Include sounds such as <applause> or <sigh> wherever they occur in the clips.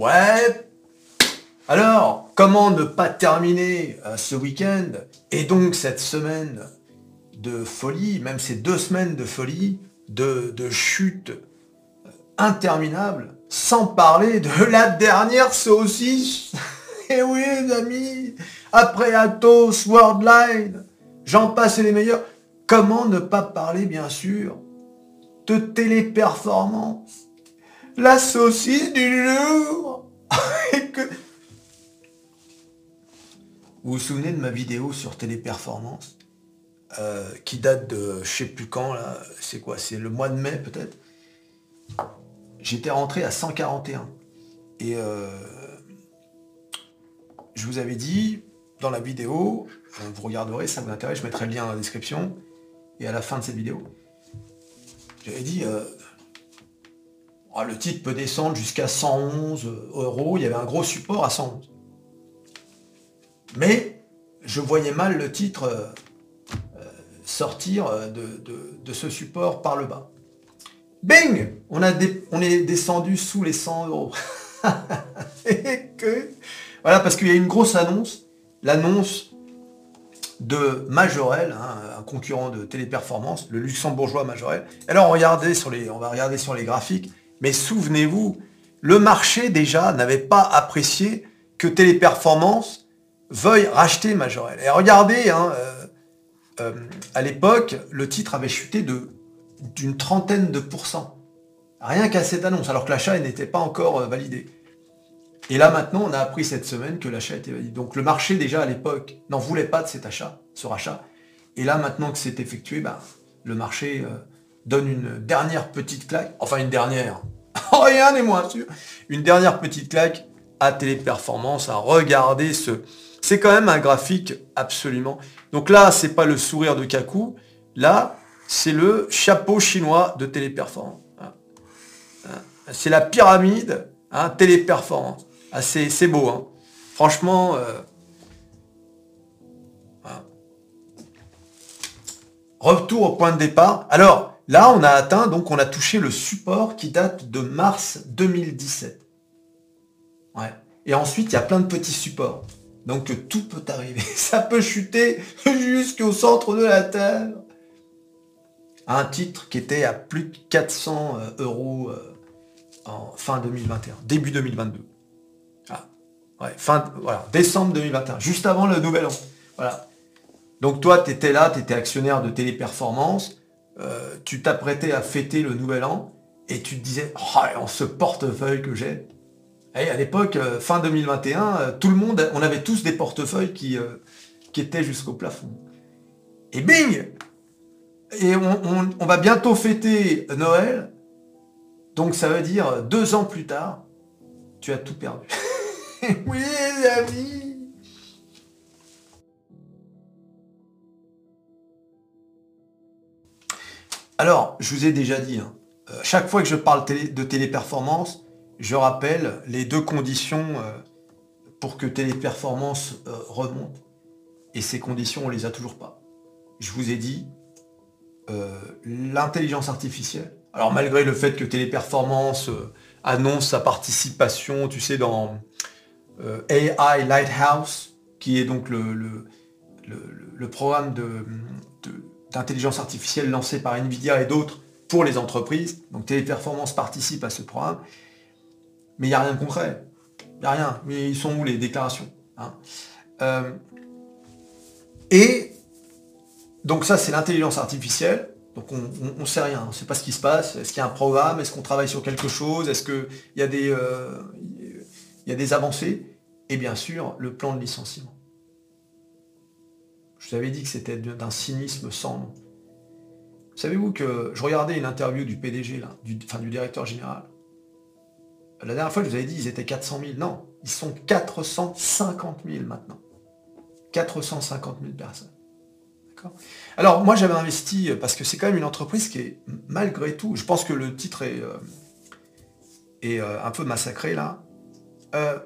Ouais. Alors, comment ne pas terminer euh, ce week-end et donc cette semaine de folie, même ces deux semaines de folie, de, de chute interminable, sans parler de <laughs> la dernière saucisse? Et <laughs> eh oui, les amis, après Atos, Worldline, j'en passe les meilleurs. Comment ne pas parler, bien sûr, de téléperformance? La saucisse du jour <laughs> Vous vous souvenez de ma vidéo sur téléperformance euh, qui date de je sais plus quand là, c'est quoi C'est le mois de mai peut-être? J'étais rentré à 141. Et euh, je vous avais dit dans la vidéo, vous regarderez, ça vous intéresse, je mettrai le lien dans la description et à la fin de cette vidéo. J'avais dit, euh, oh, le titre peut descendre jusqu'à 111 euros, il y avait un gros support à 111. Mais je voyais mal le titre euh, sortir de, ce support par le bas. Bing on, est descendu sous les 100 euros. <laughs> voilà, parce qu'il y a une grosse annonce, l'annonce de Majorel, hein, un concurrent de téléperformance, le luxembourgeois Majorel. Alors regardez sur les, on va regarder sur les graphiques, mais souvenez-vous, le marché déjà n'avait pas apprécié que téléperformance veuille racheter Majorel. Et regardez, hein, euh, euh, à l'époque, le titre avait chuté de d'une trentaine de pourcents. Rien qu'à cette annonce, alors que l'achat n'était pas encore euh, validé. Et là maintenant, on a appris cette semaine que l'achat était validé. Donc le marché déjà à l'époque n'en voulait pas de cet achat, ce rachat. Et là maintenant que c'est effectué, ben, le marché donne une dernière petite claque, enfin une dernière, <laughs> rien n'est moins sûr, une dernière petite claque à Téléperformance, à regarder ce... C'est quand même un graphique absolument... Donc là, c'est pas le sourire de Kaku, là, c'est le chapeau chinois de Téléperformance. Hein. Hein. C'est la pyramide hein, Téléperformance. Ah, c'est beau, hein. Franchement, euh, retour au point de départ. Alors, là, on a atteint, donc on a touché le support qui date de mars 2017. Ouais. Et ensuite, il y a plein de petits supports. Donc tout peut arriver. <laughs> Ça peut chuter jusqu'au centre de la Terre. Un titre qui était à plus de 400 euh, euros euh, en fin 2021, début 2022. Ouais, fin, décembre 2021, juste avant le nouvel an. Voilà. Donc toi, tu étais là, tu étais actionnaire de téléperformance, euh, tu t'apprêtais à fêter le nouvel an, et tu te disais, oh, en ce portefeuille que j'ai. Et à l'époque, euh, fin 2021, euh, tout le monde, on avait tous des portefeuilles qui, qui étaient jusqu'au plafond. Et bing Et on va bientôt fêter Noël, donc ça veut dire deux ans plus tard, tu as tout perdu. <laughs> oui, les amis. Alors, je vous ai déjà dit, hein, euh, chaque fois que je parle de téléperformance, je rappelle les deux conditions euh, pour que téléperformance euh, remonte. Et ces conditions, on les a toujours pas. Je vous ai dit, l'intelligence artificielle. Alors malgré le fait que téléperformance annonce sa participation, tu sais, dans AI Lighthouse, qui est donc le, programme d'intelligence artificielle lancé par Nvidia et d'autres pour les entreprises. Donc Téléperformance participe à ce programme. Mais il n'y a rien de concret. Il n'y a rien. Mais ils sont où les déclarations hein? Euh, Et donc ça, c'est l'intelligence artificielle. Donc on ne sait rien, on ne sait pas ce qui se passe. Est-ce qu'il y a un programme? Est-ce qu'on travaille sur quelque chose? Est-ce qu'il y, des, euh, y a des avancées? Et bien sûr le plan de licenciement. Je vous avais dit que c'était d'un cynisme sans nom. Savez-vous que je regardais une interview du PDG, du, enfin, du directeur général? La dernière fois, je vous avais dit, ils étaient 400 000. Non, ils sont 450 000 maintenant. 450 000 personnes. Alors, moi, j'avais investi, parce que c'est quand même une entreprise qui est, malgré tout, je pense que le titre est, euh, est euh, un peu massacré là. Euh,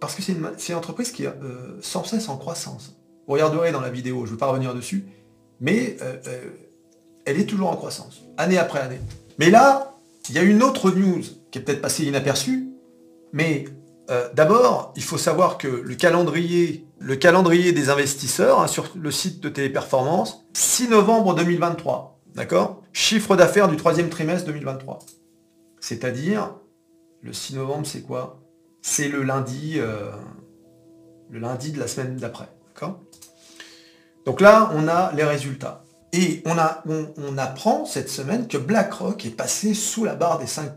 parce que c'est une, entreprise qui est sans cesse en croissance. Vous regarderez dans la vidéo, je ne veux pas revenir dessus, mais euh, euh, elle est toujours en croissance, année après année. Mais là, il y a une autre news qui est peut-être passée inaperçue, Mais euh, d'abord, il faut savoir que le calendrier, le calendrier des investisseurs hein, sur le site de Téléperformance, 6 novembre 2023, d'accord? Chiffre d'affaires du troisième trimestre 2023. C'est-à-dire, le 6 novembre, c'est quoi? C'est le lundi, le lundi de la semaine d'après, d'accord? Donc là, on a les résultats. Et on, apprend cette semaine que BlackRock est passé sous la barre des 5%.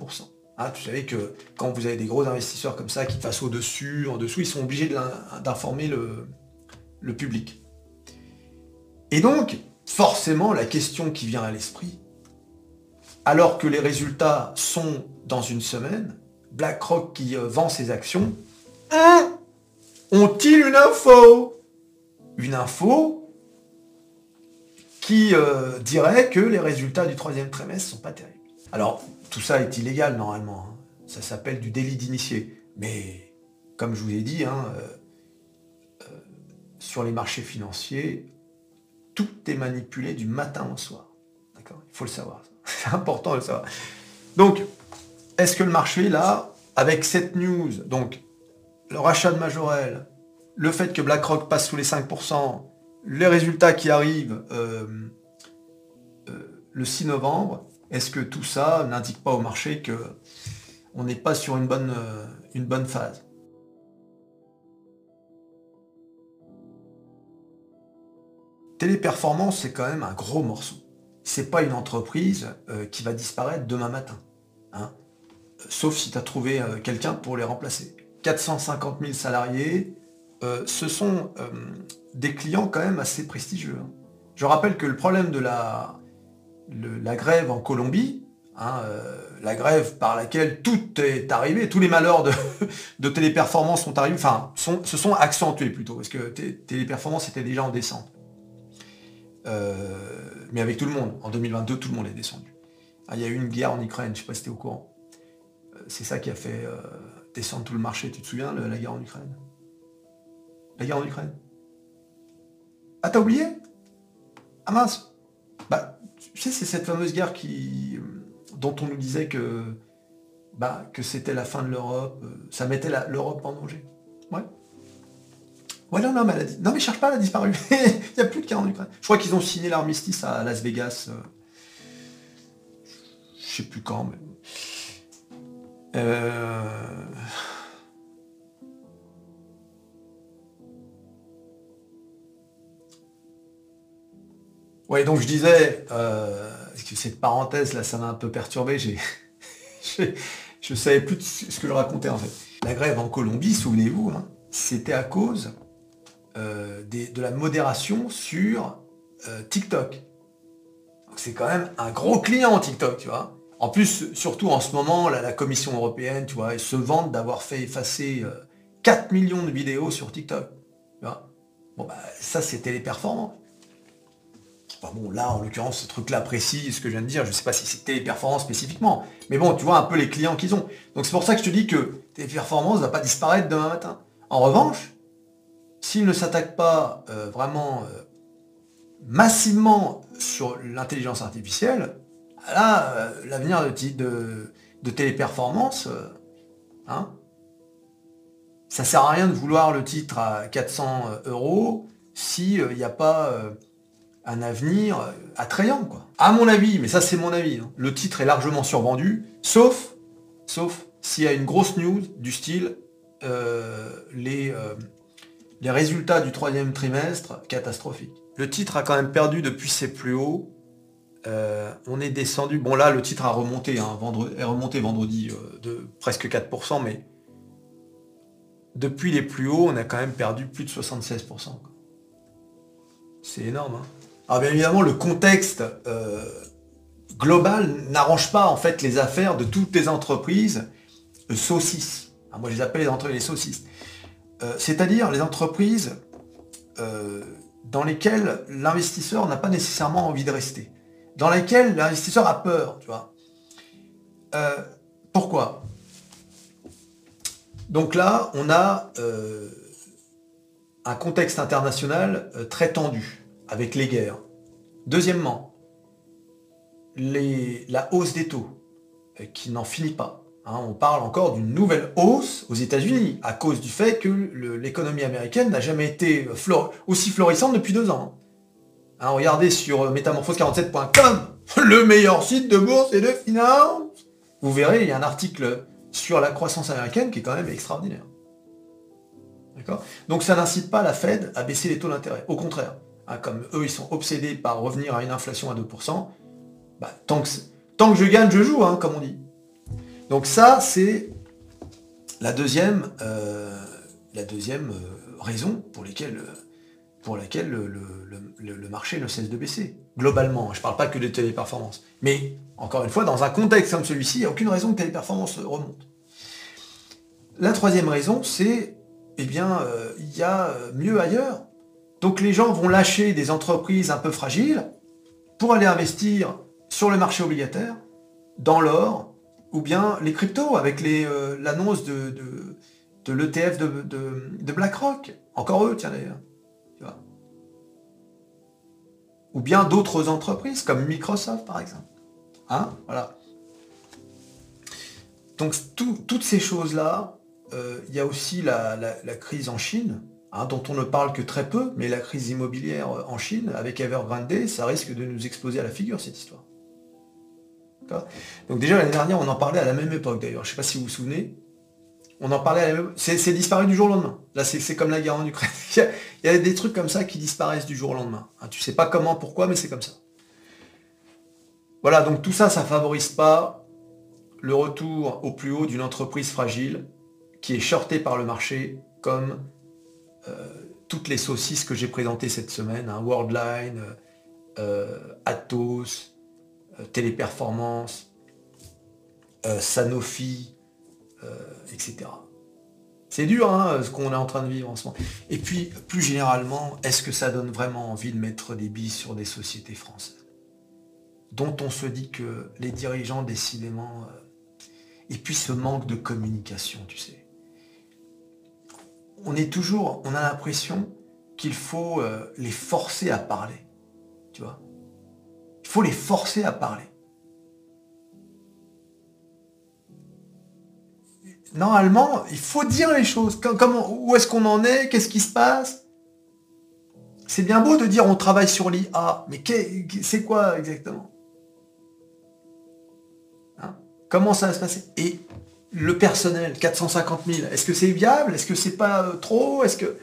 Ah, tu savais que quand vous avez des gros investisseurs comme ça qui passent au-dessus, en dessous, ils sont obligés d'informer le, public. Et donc, forcément, la question qui vient à l'esprit, alors que les résultats sont dans une semaine, BlackRock qui euh, vend ses actions, hein, ont-ils une info? Une info qui euh, dirait que les résultats du troisième trimestre sont pas terribles. Alors, tout ça est illégal normalement. Hein. Ça s'appelle du délit d'initié. Mais comme je vous ai dit, hein, euh, euh, sur les marchés financiers, tout est manipulé du matin au soir. D'accord? Il faut le savoir. <laughs> C'est important de le savoir. Donc, est-ce que le marché, là, avec cette news, donc le rachat de Majorel, le fait que BlackRock passe sous les 5%, les résultats qui arrivent euh, le 6 novembre, est-ce que tout ça n'indique pas au marché que on n'est pas sur une bonne, euh, phase? Téléperformance, c'est quand même un gros morceau. C'est pas une entreprise euh, qui va disparaître demain matin. Hein. Sauf si tu as trouvé euh, quelqu'un pour les remplacer. 450 000 salariés, ce sont des clients quand même assez prestigieux. Hein. Je rappelle que le problème de la, grève en Colombie, hein, euh, la grève par laquelle tout est arrivé, tous les malheurs de, <laughs> téléperformance sont arrivés, enfin, se sont accentués plutôt, parce que téléperformance était déjà en descente. Euh, mais avec tout le monde. En 2022, tout le monde est descendu. Ah, il y a eu une guerre en Ukraine, je ne sais pas si tu es au courant. Euh, c'est ça qui a fait descendre tout le marché. Tu te souviens, de la guerre en Ukraine? La guerre en Ukraine Ah, t'as oublié? Ah mince Bah, tu sais, c'est cette fameuse guerre qui, dont on nous disait que, bah, que c'était la fin de l'Europe, euh, ça mettait l'Europe en danger. Ouais. Ouais, non, non, mais, elle non, mais cherche pas, elle a disparu. <laughs> Il n'y a plus de guerre en Ukraine. Je crois qu'ils ont signé l'armistice à Las Vegas. Euh, je sais plus quand, mais... Euh... Ouais, donc je disais, euh, cette parenthèse là, ça m'a un peu perturbé. J'ai, <laughs> je savais plus ce que je racontais en fait. La grève en Colombie, souvenez-vous, hein, c'était à cause euh, de la modération sur euh, TikTok. C'est quand même un gros client TikTok, tu vois. En plus, surtout en ce moment, la Commission européenne, tu vois, se vantent d'avoir fait effacer 4 millions de vidéos sur TikTok. Bon, bah, ça, c'était les performants bon, là, en l'occurrence, ce truc-là précis, ce que je viens de dire, je ne sais pas si c'était les performances spécifiquement, mais bon, tu vois un peu les clients qu'ils ont. Donc c'est pour ça que je te dis que tes performances ne vont pas disparaître demain matin. En revanche, s'ils ne s'attaquent pas euh, vraiment euh, massivement sur l'intelligence artificielle, là, euh, l'avenir de, de, de téléperformance, hein, ça sert à rien de vouloir le titre à 400 euros s'il n'y a pas un avenir attrayant, quoi. À mon avis, mais ça c'est mon avis, hein, le titre est largement survendu, sauf, sauf s'il y a une grosse news du style euh, les, euh, les résultats du troisième trimestre catastrophiques. Le titre a quand même perdu depuis ses plus hauts. Euh, on est descendu. Bon là, le titre a remonté, hein, vendredi, est remonté vendredi de presque 4%, mais depuis les plus hauts, on a quand même perdu plus de 76%. C'est énorme. Hein. Alors bien évidemment, le contexte euh, global n'arrange pas en fait les affaires de toutes les entreprises euh, saucisses. Moi je les appelle les entreprises saucisses. Euh, c'est-à-dire les entreprises dans lesquelles l'investisseur n'a pas nécessairement envie de rester. Dans lesquelles l'investisseur a peur, tu vois. pourquoi? Donc là, on a un contexte international très tendu avec les guerres. Deuxièmement, la hausse des taux, euh, qui n'en finit pas. Hein, on parle encore d'une nouvelle hausse aux États-Unis à cause du fait que l'économie américaine n'a jamais été aussi florissante depuis deux ans. Hein, regardez sur métamorphose47.com, <laughs> le meilleur site de bourse et de finance. Vous verrez, il y a un article sur la croissance américaine qui est quand même extraordinaire. D'accord? Donc ça n'incite pas la Fed à baisser les taux d'intérêt. Au contraire, hein, comme eux, ils sont obsédés par revenir à une inflation à 2%, bah, tant, que, je gagne, je joue, comme on dit. Donc ça, c'est la deuxième, euh, euh, raison pour, pour laquelle le, marché ne cesse de baisser. Globalement, je ne parle pas que de téléperformance. Mais, encore une fois, dans un contexte comme celui-ci, il n'y a aucune raison que téléperformance remonte. La troisième raison, c'est, eh bien, euh, il y a mieux ailleurs. Donc les gens vont lâcher des entreprises un peu fragiles pour aller investir sur le marché obligataire, dans l'or, ou bien les cryptos avec euh, l'annonce de, l'ETF de, BlackRock. Encore eux, tiens d'ailleurs. Ou bien d'autres entreprises comme Microsoft par exemple. Hein. Donc toutes ces choses-là, euh, il y a aussi la, crise en Chine, hein, dont on ne parle que très peu, mais la crise immobilière en Chine, avec Evergrande, ça risque de nous exploser à la figure cette histoire. Donc déjà l'année dernière, on en parlait à la même époque d'ailleurs. Je ne sais pas si vous vous souvenez. On en parlait à C'est disparu du jour au lendemain. Là, c'est comme la guerre en Ukraine. <laughs> il, y a, des trucs comme ça qui disparaissent du jour au lendemain. Tu hein, tu sais pas comment, pourquoi, mais c'est comme ça. Voilà, donc tout ça, ça favorise pas le retour au plus haut d'une entreprise fragile qui est shortée par le marché comme euh, toutes les saucisses que j'ai présentées cette semaine, hein, Worldline, euh, Atos, euh, téléperformance, euh, Sanofi, euh, etc. C'est dur hein, ce qu'on est en train de vivre en ce moment. Et puis, plus généralement, est-ce que ça donne vraiment envie de mettre des billes sur des sociétés françaises dont on se dit que les dirigeants, décidément, et puis ce manque de communication, tu sais. On est toujours, on a l'impression qu'il faut les forcer à parler, tu vois. Il faut les forcer à parler. Normalement, il faut dire les choses. Comment, où est-ce qu'on en est? Qu'est-ce qui se passe? C'est bien beau de dire on travaille sur l'IA, mais c'est quoi exactement? Hein? Comment ça va se passer? Et le personnel, 450 000, est-ce que c'est viable? Est-ce que c'est pas euh, trop? Est-ce que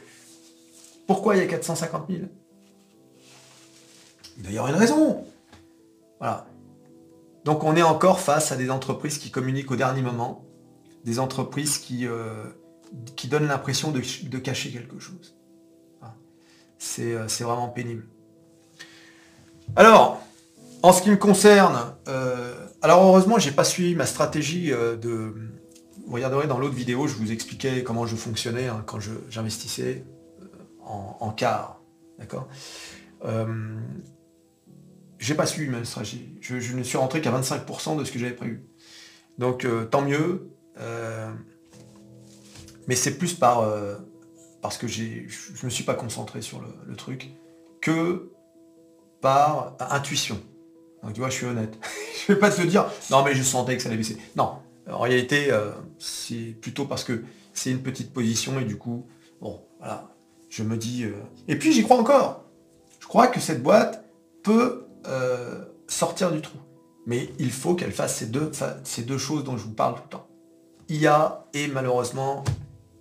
pourquoi il y a 450 000 Il y avoir une raison. Voilà. Donc on est encore face à des entreprises qui communiquent au dernier moment, des entreprises qui, euh, qui donnent l'impression de, cacher quelque chose. Euh, c'est vraiment pénible. Alors, en ce qui me concerne, alors heureusement, j'ai pas suivi ma stratégie de. Vous regarderez dans l'autre vidéo, je vous expliquais comment je fonctionnais hein, quand j'investissais en, en, quart. D'accord? J'ai pas suivi ma stratégie. Je, ne suis rentré qu'à 25% de ce que j'avais prévu. Donc euh, tant mieux. Euh, mais c'est plus par euh, parce que je ne me suis pas concentré sur le, truc que par intuition. Donc tu vois, je suis honnête. <laughs> je vais pas te dire, non mais je sentais que ça allait baisser. Non, en réalité, c'est plutôt parce que c'est une petite position et du coup, bon, voilà, je me dis. Et puis j'y crois encore. Je crois que cette boîte peut euh, sortir du trou. Mais il faut qu'elle fasse ces deux, ces deux choses dont je vous parle tout le temps. IA et malheureusement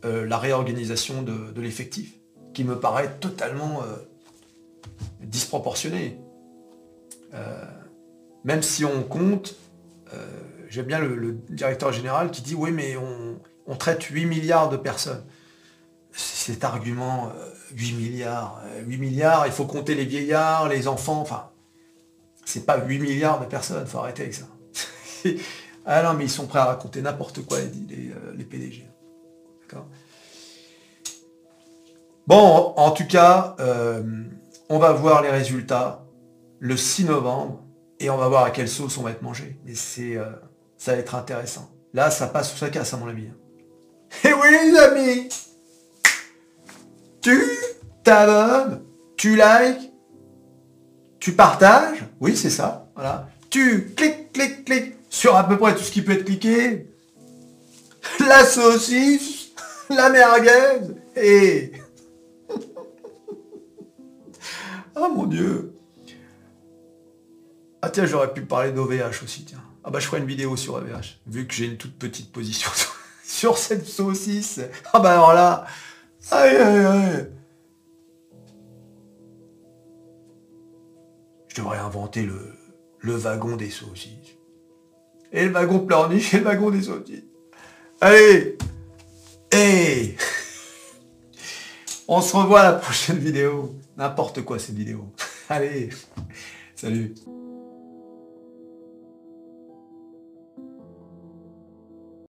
euh, la réorganisation de, l'effectif, qui me paraît totalement euh, disproportionné. même si on compte, j'aime bien le, directeur général qui dit oui mais on, traite 8 milliards de personnes cet argument, 8 milliards, 8 milliards, il faut compter les vieillards, les enfants, enfin, c'est pas 8 milliards de personnes, faut arrêter avec ça. <laughs> ah non, mais ils sont prêts à raconter n'importe quoi, les, les, PDG. Bon, en tout cas, euh, on va voir les résultats le 6 novembre et on va voir à quelle sauce on va être mangé. Mais c'est, euh, ça va être intéressant. Là, ça passe sous sa casse, à mon avis. Et oui, les amis Tu t'abonnes, tu likes, tu partages, oui c'est ça, voilà. Tu cliques, cliques, cliques sur à peu près tout ce qui peut être cliqué. la saucisse, la merguez et... <laughs> oh mon dieu Ah tiens, j'aurais pu parler d'OVH aussi, tiens. Ah bah je ferai une vidéo sur OVH, vu que j'ai une toute petite position <laughs> sur cette saucisse. Ah bah alors là... Aïe aïe aïe Je devrais inventer le, le wagon des saucisses. Et le wagon pleurniche et le wagon des saucisses. Allez Hey <laughs> On se revoit à la prochaine vidéo. N'importe quoi cette vidéo. <laughs> Allez Salut